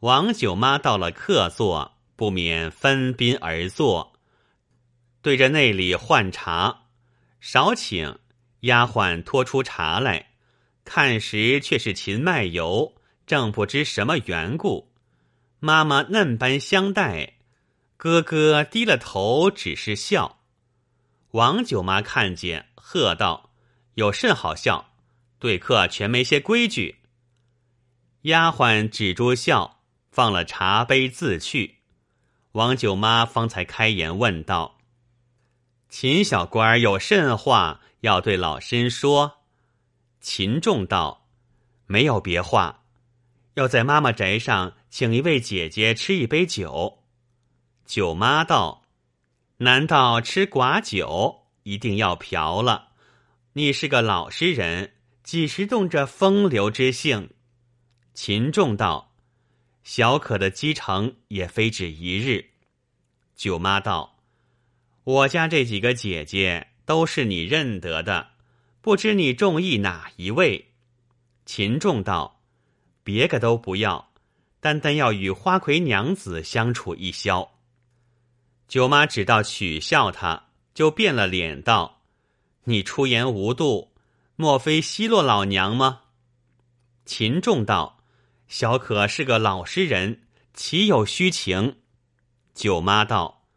王九妈到了客座，不免分宾而坐，对着内里换茶，少请丫鬟拖出茶来，看时却是秦麦油，正不知什么缘故。妈妈嫩般相待，哥哥低了头，只是笑。王九妈看见，喝道：“有甚好笑？对客全没些规矩。”丫鬟止住笑，放了茶杯自去。王九妈方才开言问道：“秦小官有甚话要对老身说？”秦仲道：“没有别话，要在妈妈宅上请一位姐姐吃一杯酒。”九妈道：“难道吃寡酒一定要嫖了？你是个老实人，几时动这风流之性？”秦仲道：“小可的积成也非止一日。”舅妈道：“我家这几个姐姐都是你认得的，不知你中意哪一位？”秦仲道：“别个都不要，单单要与花魁娘子相处一宵。”舅妈只道取笑他，就变了脸道：“你出言无度，莫非奚落老娘吗？”秦仲道。小可是个老实人，岂有虚情？舅妈道：“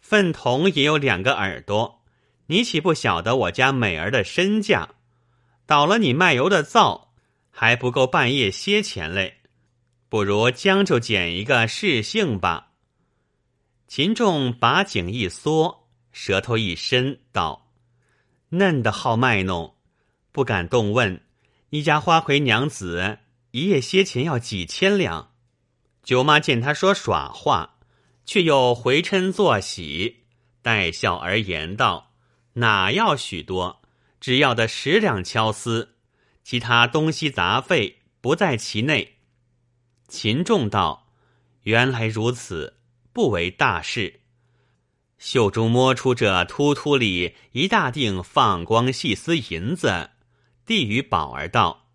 粪桶也有两个耳朵，你岂不晓得我家美儿的身价？倒了你卖油的灶，还不够半夜歇钱嘞。不如将就捡一个试性吧。”秦仲把颈一缩，舌头一伸，道：“嫩的好卖弄，不敢动问。你家花魁娘子。”一夜歇钱要几千两，舅妈见他说耍话，却又回嗔作喜，带笑而言道：“哪要许多？只要的十两敲丝，其他东西杂费不在其内。”秦仲道：“原来如此，不为大事。”袖中摸出这突突里一大锭放光细丝银子，递与宝儿道。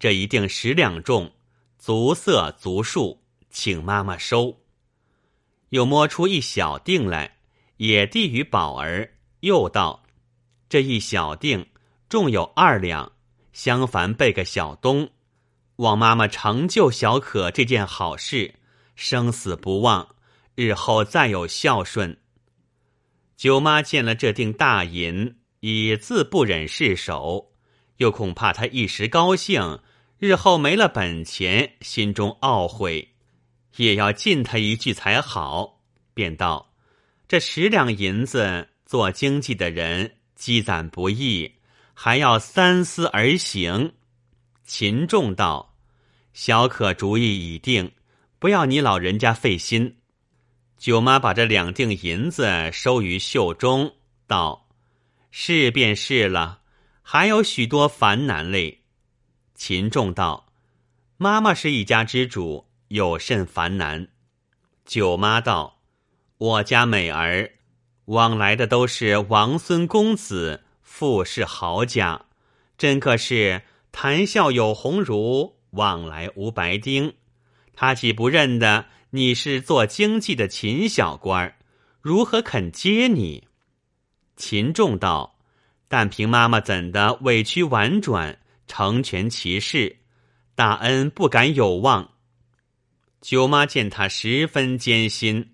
这一定十两重，足色足数，请妈妈收。又摸出一小锭来，也递与宝儿，又道：“这一小锭重有二两，相反备个小东，望妈妈成就小可这件好事，生死不忘，日后再有孝顺。”舅妈见了这锭大银，已自不忍释手，又恐怕他一时高兴。日后没了本钱，心中懊悔，也要敬他一句才好。便道：“这十两银子，做经济的人积攒不易，还要三思而行。”秦仲道：“小可主意已定，不要你老人家费心。”舅妈把这两锭银子收于袖中，道：“是便是了，还有许多烦难嘞。”秦仲道：“妈妈是一家之主，有甚烦难？”舅妈道：“我家美儿往来的都是王孙公子，富士豪家，真可是谈笑有鸿儒，往来无白丁。他岂不认得你是做经济的秦小官如何肯接你？”秦仲道：“但凭妈妈怎的委屈婉转？”成全其事，大恩不敢有望。舅妈见他十分艰辛，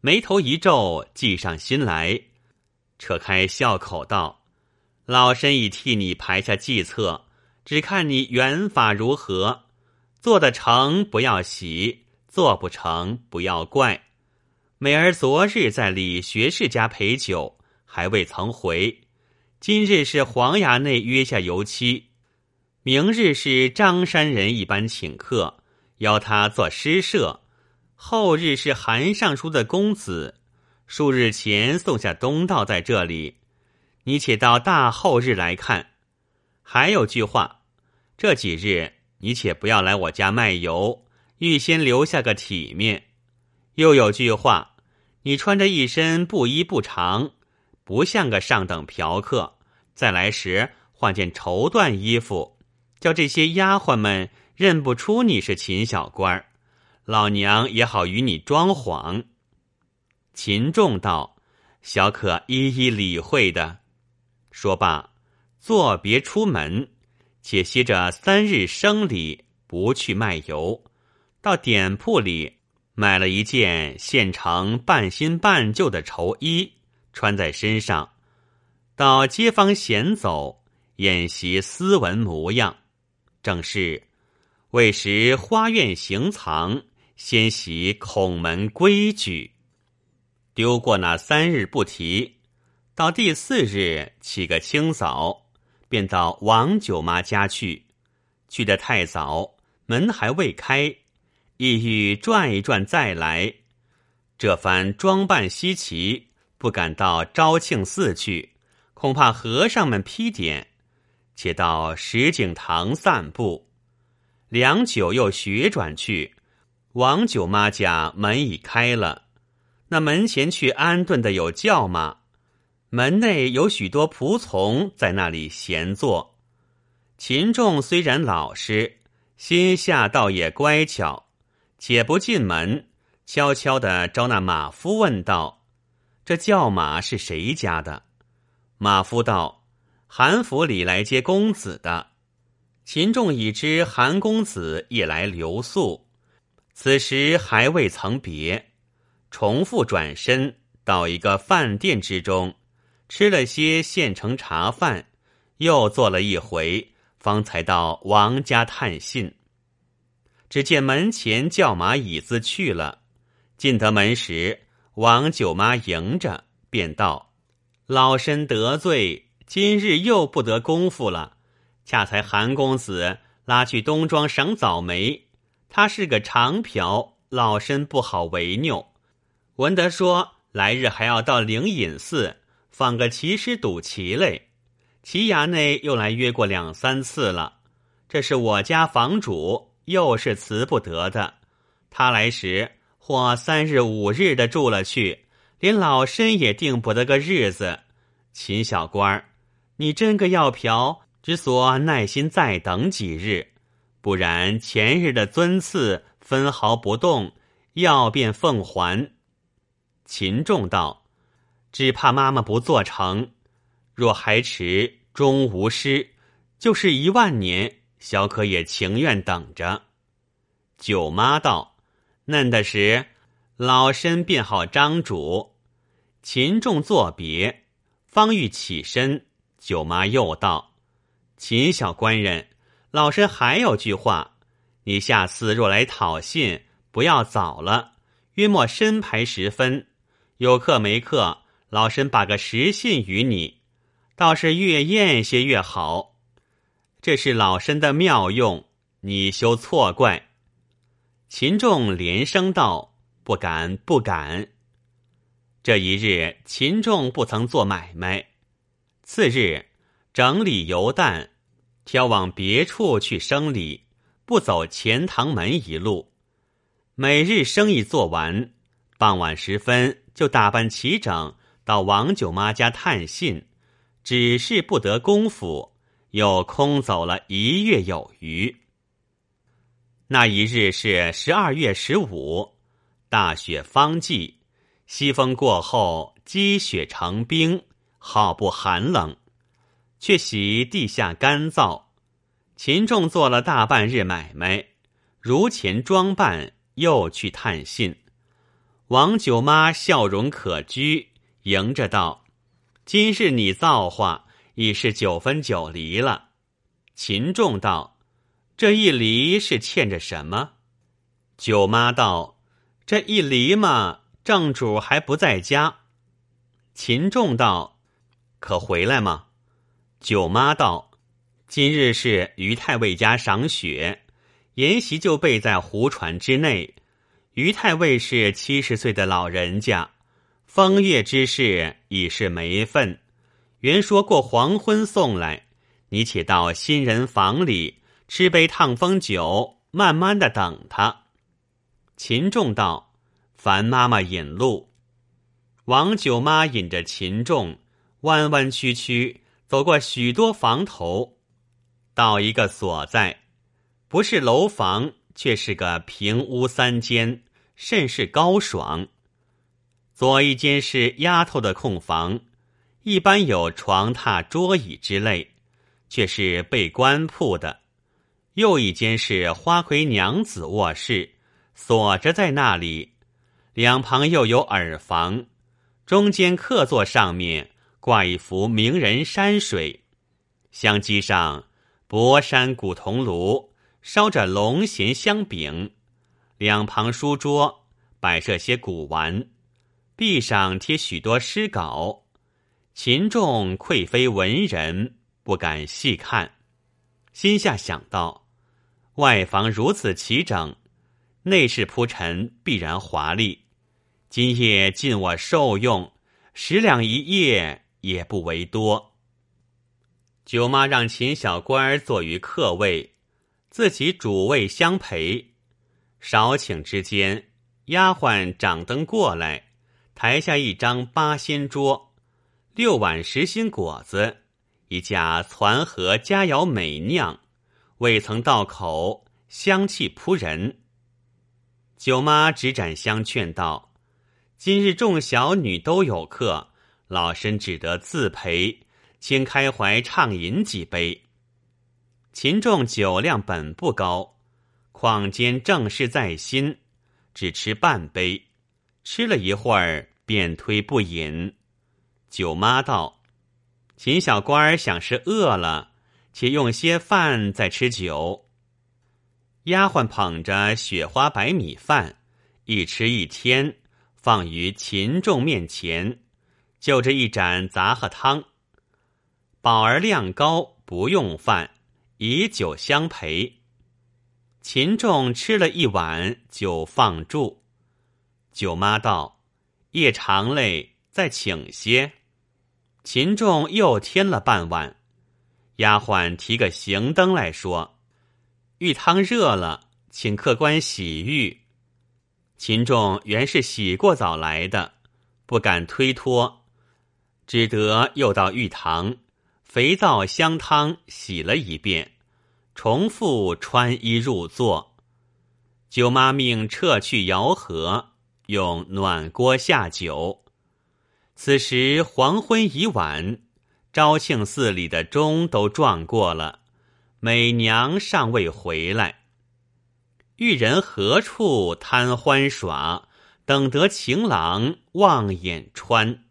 眉头一皱，计上心来，扯开笑口道：“老身已替你排下计策，只看你缘法如何。做得成不要喜，做不成不要怪。美儿昨日在李学士家陪酒，还未曾回。今日是黄衙内约下油漆。”明日是张山人一般请客，邀他做诗社。后日是韩尚书的公子，数日前送下东道在这里。你且到大后日来看。还有句话，这几日你且不要来我家卖油，预先留下个体面。又有句话，你穿着一身布衣不长，不像个上等嫖客。再来时换件绸缎衣服。叫这些丫鬟们认不出你是秦小官儿，老娘也好与你装谎。”秦仲道：“小可一一理会的。”说罢，作别出门，且歇着三日生理，不去卖油，到店铺里买了一件现成半新半旧的绸衣，穿在身上，到街坊闲走，演习斯文模样。正是为时花院行藏，先习孔门规矩。丢过那三日不提，到第四日起个清早，便到王九妈家去。去得太早，门还未开，意欲转一转再来。这番装扮稀奇，不敢到昭庆寺去，恐怕和尚们批点。且到石井堂散步，良久又旋转去。王九妈家门已开了。那门前去安顿的有轿马，门内有许多仆从在那里闲坐。秦仲虽然老实，心下倒也乖巧，且不进门，悄悄的招那马夫问道：“这轿马是谁家的？”马夫道：“韩府里来接公子的。”秦仲已知韩公子也来留宿，此时还未曾别。重复转身到一个饭店之中，吃了些现成茶饭，又坐了一回，方才到王家探信。只见门前叫马椅子去了，进得门时，王舅妈迎着，便道：“老身得罪，今日又不得功夫了。恰才韩公子拉去东庄赏枣梅，他是个长瓢，老身不好为拗。”闻得说来日还要到灵隐寺放个骑师赌棋嘞，棋衙内又来约过两三次了。这是我家房主，又是辞不得的。他来时或三日五日的住了去，连老身也定不得个日子。秦小官儿，你真个要嫖，只所耐心再等几日，不然前日的尊赐分毫不动，要便奉还。秦仲道：“只怕妈妈不做成，若还迟，终无失。就是一万年，小可也情愿等着。”九妈道：“嫩的时，老身便好张主。”秦仲作别，方欲起身，舅妈又道：“秦小官人，老身还有句话，你下次若来讨信，不要早了，约莫申牌时分。”有客没客，老身把个实信与你，倒是越验些越好。这是老身的妙用，你休错怪。秦仲连声道：“不敢，不敢。”这一日，秦仲不曾做买卖。次日，整理油担，挑往别处去生理，不走钱塘门一路。每日生意做完，傍晚时分。就打扮齐整，到王九妈家探信，只是不得功夫，又空走了一月有余。那一日是十二月十五，大雪方霁，西风过后，积雪成冰，好不寒冷，却喜地下干燥。秦仲做了大半日买卖，如前装扮，又去探信。王九妈笑容可掬，迎着道：“今日你造化已是九分九厘了。”秦仲道：“这一厘是欠着什么？”九妈道：“这一厘嘛，正主还不在家。”秦仲道：“可回来吗？”九妈道：“今日是于太尉家赏雪，筵席就备在胡船之内。”于太尉是七十岁的老人家，风月之事已是没份。原说过黄昏送来，你且到新人房里吃杯烫风酒，慢慢的等他。秦仲道：“烦妈妈引路。”王九妈引着秦仲，弯弯曲曲走过许多房头，到一个所在，不是楼房。却是个平屋三间，甚是高爽。左一间是丫头的空房，一般有床榻、桌椅之类，却是被官铺的；右一间是花魁娘子卧室，锁着在那里。两旁又有耳房，中间客座上面挂一幅名人山水，香几上博山古铜炉，烧着龙涎香饼，两旁书桌摆设些古玩。壁上贴许多诗稿，秦仲愧非文人，不敢细看，心下想到：外房如此齐整，内室铺陈必然华丽。今夜尽我受用，十两一夜也不为多。舅妈让秦小官儿坐于客位，自己主位相陪。少顷之间，丫鬟掌灯过来。抬下一张八仙桌，六碗实心果子，一架攒盒佳肴美酿，未曾到口，香气扑人。舅妈执盏香劝道：“今日众小女都有客，老身只得自陪，请开怀畅饮几杯。”秦仲酒量本不高，况兼正事在心，只吃半杯。吃了一会儿，便推不饮。舅妈道：“秦小官儿想是饿了，且用些饭再吃酒。”丫鬟捧着雪花白米饭，一吃一天，放于秦仲面前，就着一盏杂合汤。宝儿量高，不用饭，以酒相陪。秦仲吃了一碗，就放住。舅妈道：“夜长嘞，再请些。”秦仲又添了半碗。丫鬟提个行灯来说：“浴汤热了，请客官洗浴。”秦仲原是洗过澡来的，不敢推脱，只得又到浴堂，肥皂香汤洗了一遍，重复穿衣入座。舅妈命撤去摇盒。用暖锅下酒，此时黄昏已晚，昭庆寺里的钟都撞过了，美娘尚未回来。玉人何处贪欢耍？等得情郎望眼穿。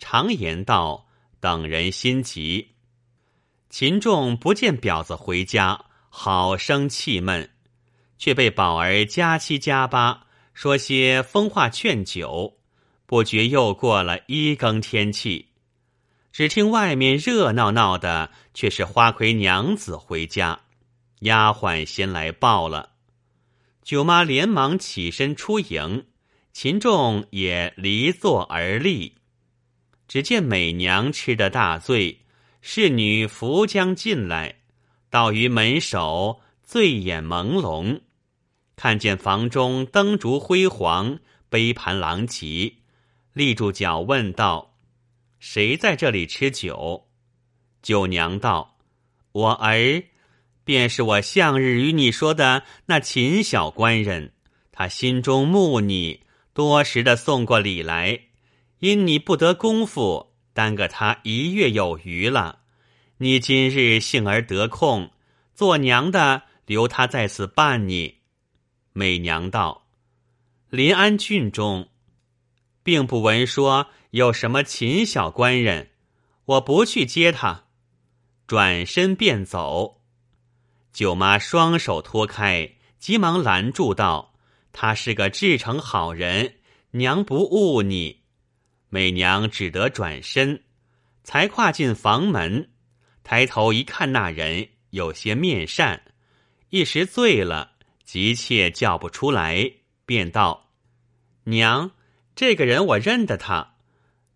常言道：等人心急。秦仲不见婊子回家，好生气闷，却被宝儿加七加八。说些风话劝酒，不觉又过了一更天气。只听外面热闹闹的，却是花魁娘子回家。丫鬟先来报了，舅妈连忙起身出迎，秦仲也离座而立。只见美娘吃得大醉，侍女扶将进来，到于门首，醉眼朦胧。看见房中灯烛辉煌，杯盘狼藉，立住脚问道：“谁在这里吃酒？”九娘道：“我儿，便是我向日与你说的那秦小官人。他心中慕你，多时的送过礼来，因你不得功夫，耽搁他一月有余了。你今日幸而得空，做娘的留他在此伴你。”美娘道：“临安郡中，并不闻说有什么秦小官人，我不去接他。”转身便走。舅妈双手托开，急忙拦住道：“他是个至诚好人，娘不误你。”美娘只得转身，才跨进房门，抬头一看，那人有些面善，一时醉了。急切叫不出来，便道：“娘，这个人我认得他，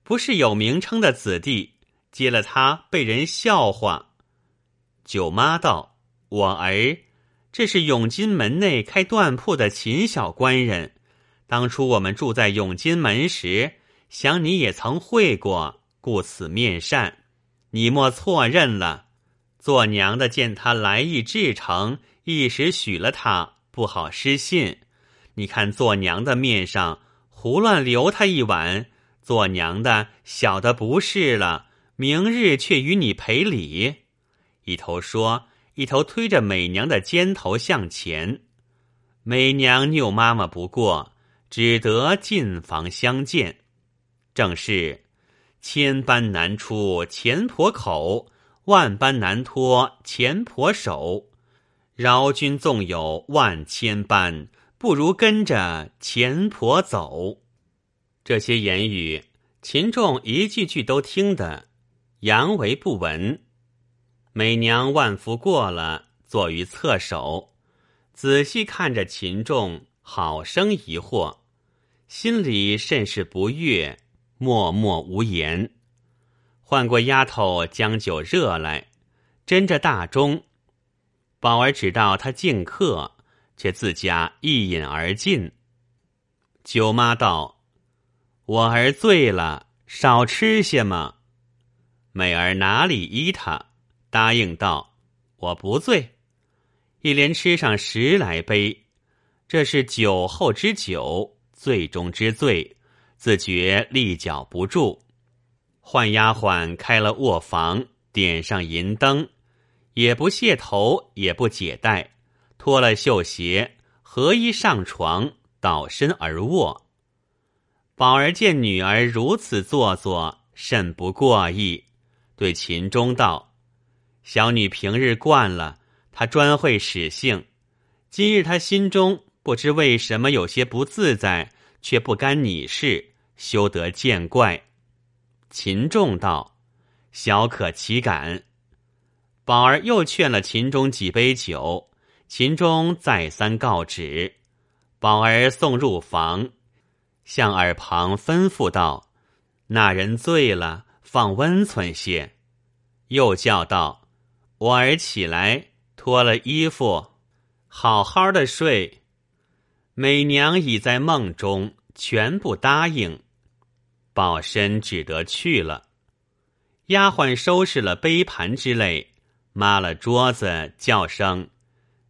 不是有名称的子弟，接了他被人笑话。”舅妈道：“我儿，这是永金门内开缎铺的秦小官人。当初我们住在永金门时，想你也曾会过，故此面善，你莫错认了。做娘的见他来意至诚，一时许了他。”不好失信。你看做娘的面上胡乱留他一晚，做娘的晓得不是了，明日却与你赔礼。一头说，一头推着美娘的肩头向前。美娘拗妈妈不过，只得进房相见。正是千般难出钱婆口，万般难脱钱婆手。饶君纵有万千般。不如跟着钱婆走。这些言语，秦仲一句句都听得扬为不闻。美娘万福过了，坐于侧首，仔细看着秦仲，好生疑惑，心里甚是不悦，默默无言。换过丫头将酒热来，斟着大盅。宝儿只道他敬客。却自家一饮而尽。舅妈道：“我儿醉了，少吃些嘛。”美儿哪里依他，答应道：“我不醉。”一连吃上十来杯，这是酒后之酒，醉中之醉，自觉立脚不住。唤丫鬟开了卧房，点上银灯，也不卸头，也不解带。脱了绣鞋，合衣上床，倒身而卧。宝儿见女儿如此做作，甚不过意，对秦钟道：“小女平日惯了，她专会使性。今日她心中不知为什么有些不自在，却不干你事，休得见怪。”秦仲道：“小可岂敢？”宝儿又劝了秦钟几杯酒。秦钟再三告止，宝儿送入房，向耳旁吩咐道：“那人醉了，放温存些。”又叫道：“我儿起来，脱了衣服，好好的睡。”美娘已在梦中，全不答应。宝身只得去了。丫鬟收拾了杯盘之类，抹了桌子，叫声。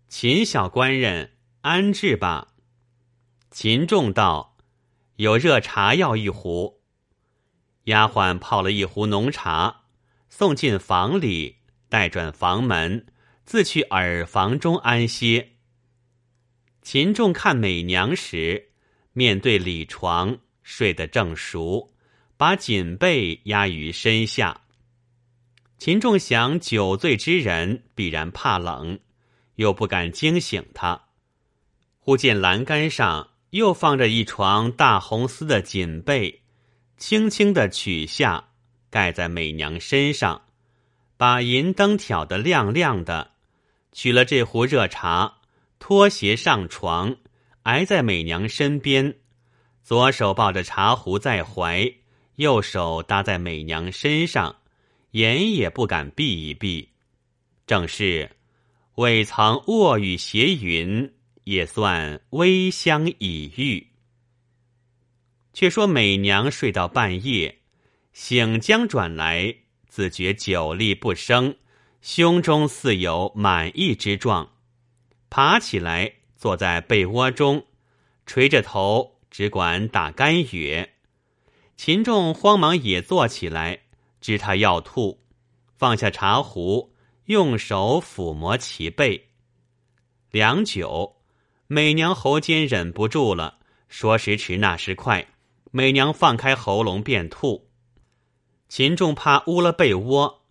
秦小官人，安置吧。秦仲道：“有热茶要一壶。”丫鬟泡了一壶浓茶，送进房里，带转房门，自去耳房中安歇。秦仲看美娘时，面对李床，睡得正熟，把锦被压于身下。秦仲想，酒醉之人必然怕冷。又不敢惊醒他，忽见栏杆上又放着一床大红丝的锦被，轻轻的取下，盖在美娘身上，把银灯挑得亮亮的，取了这壶热茶，脱鞋上床，挨在美娘身边，左手抱着茶壶在怀，右手搭在美娘身上，眼也不敢闭一闭，正是。未曾卧雨斜云，也算微香已遇。却说美娘睡到半夜，醒将转来，自觉久力不生，胸中似有满意之状，爬起来坐在被窝中，垂着头，只管打干哕。秦仲慌忙也坐起来，知他要吐，放下茶壶。用手抚摸其背，良久，美娘喉间忍不住了，说时迟，那时快，美娘放开喉咙便吐。秦仲怕污了被窝，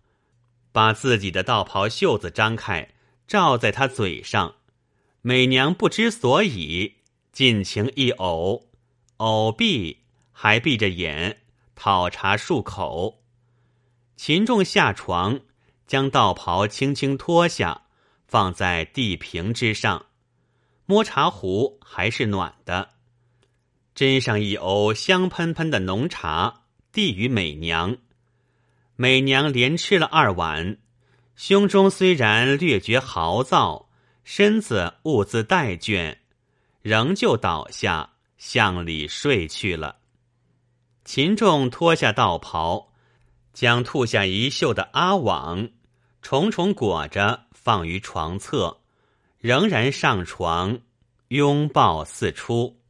把自己的道袍袖子张开，罩在他嘴上。美娘不知所以，尽情一呕，呕毕还闭着眼讨茶漱口。秦仲下床。将道袍轻轻脱下，放在地平之上，摸茶壶还是暖的，斟上一瓯香喷喷的浓茶，递与美娘。美娘连吃了二碗，胸中虽然略觉豪躁，身子兀自怠倦，仍旧倒下向里睡去了。秦仲脱下道袍。将吐下一袖的阿网重重裹着，放于床侧，仍然上床，拥抱四出。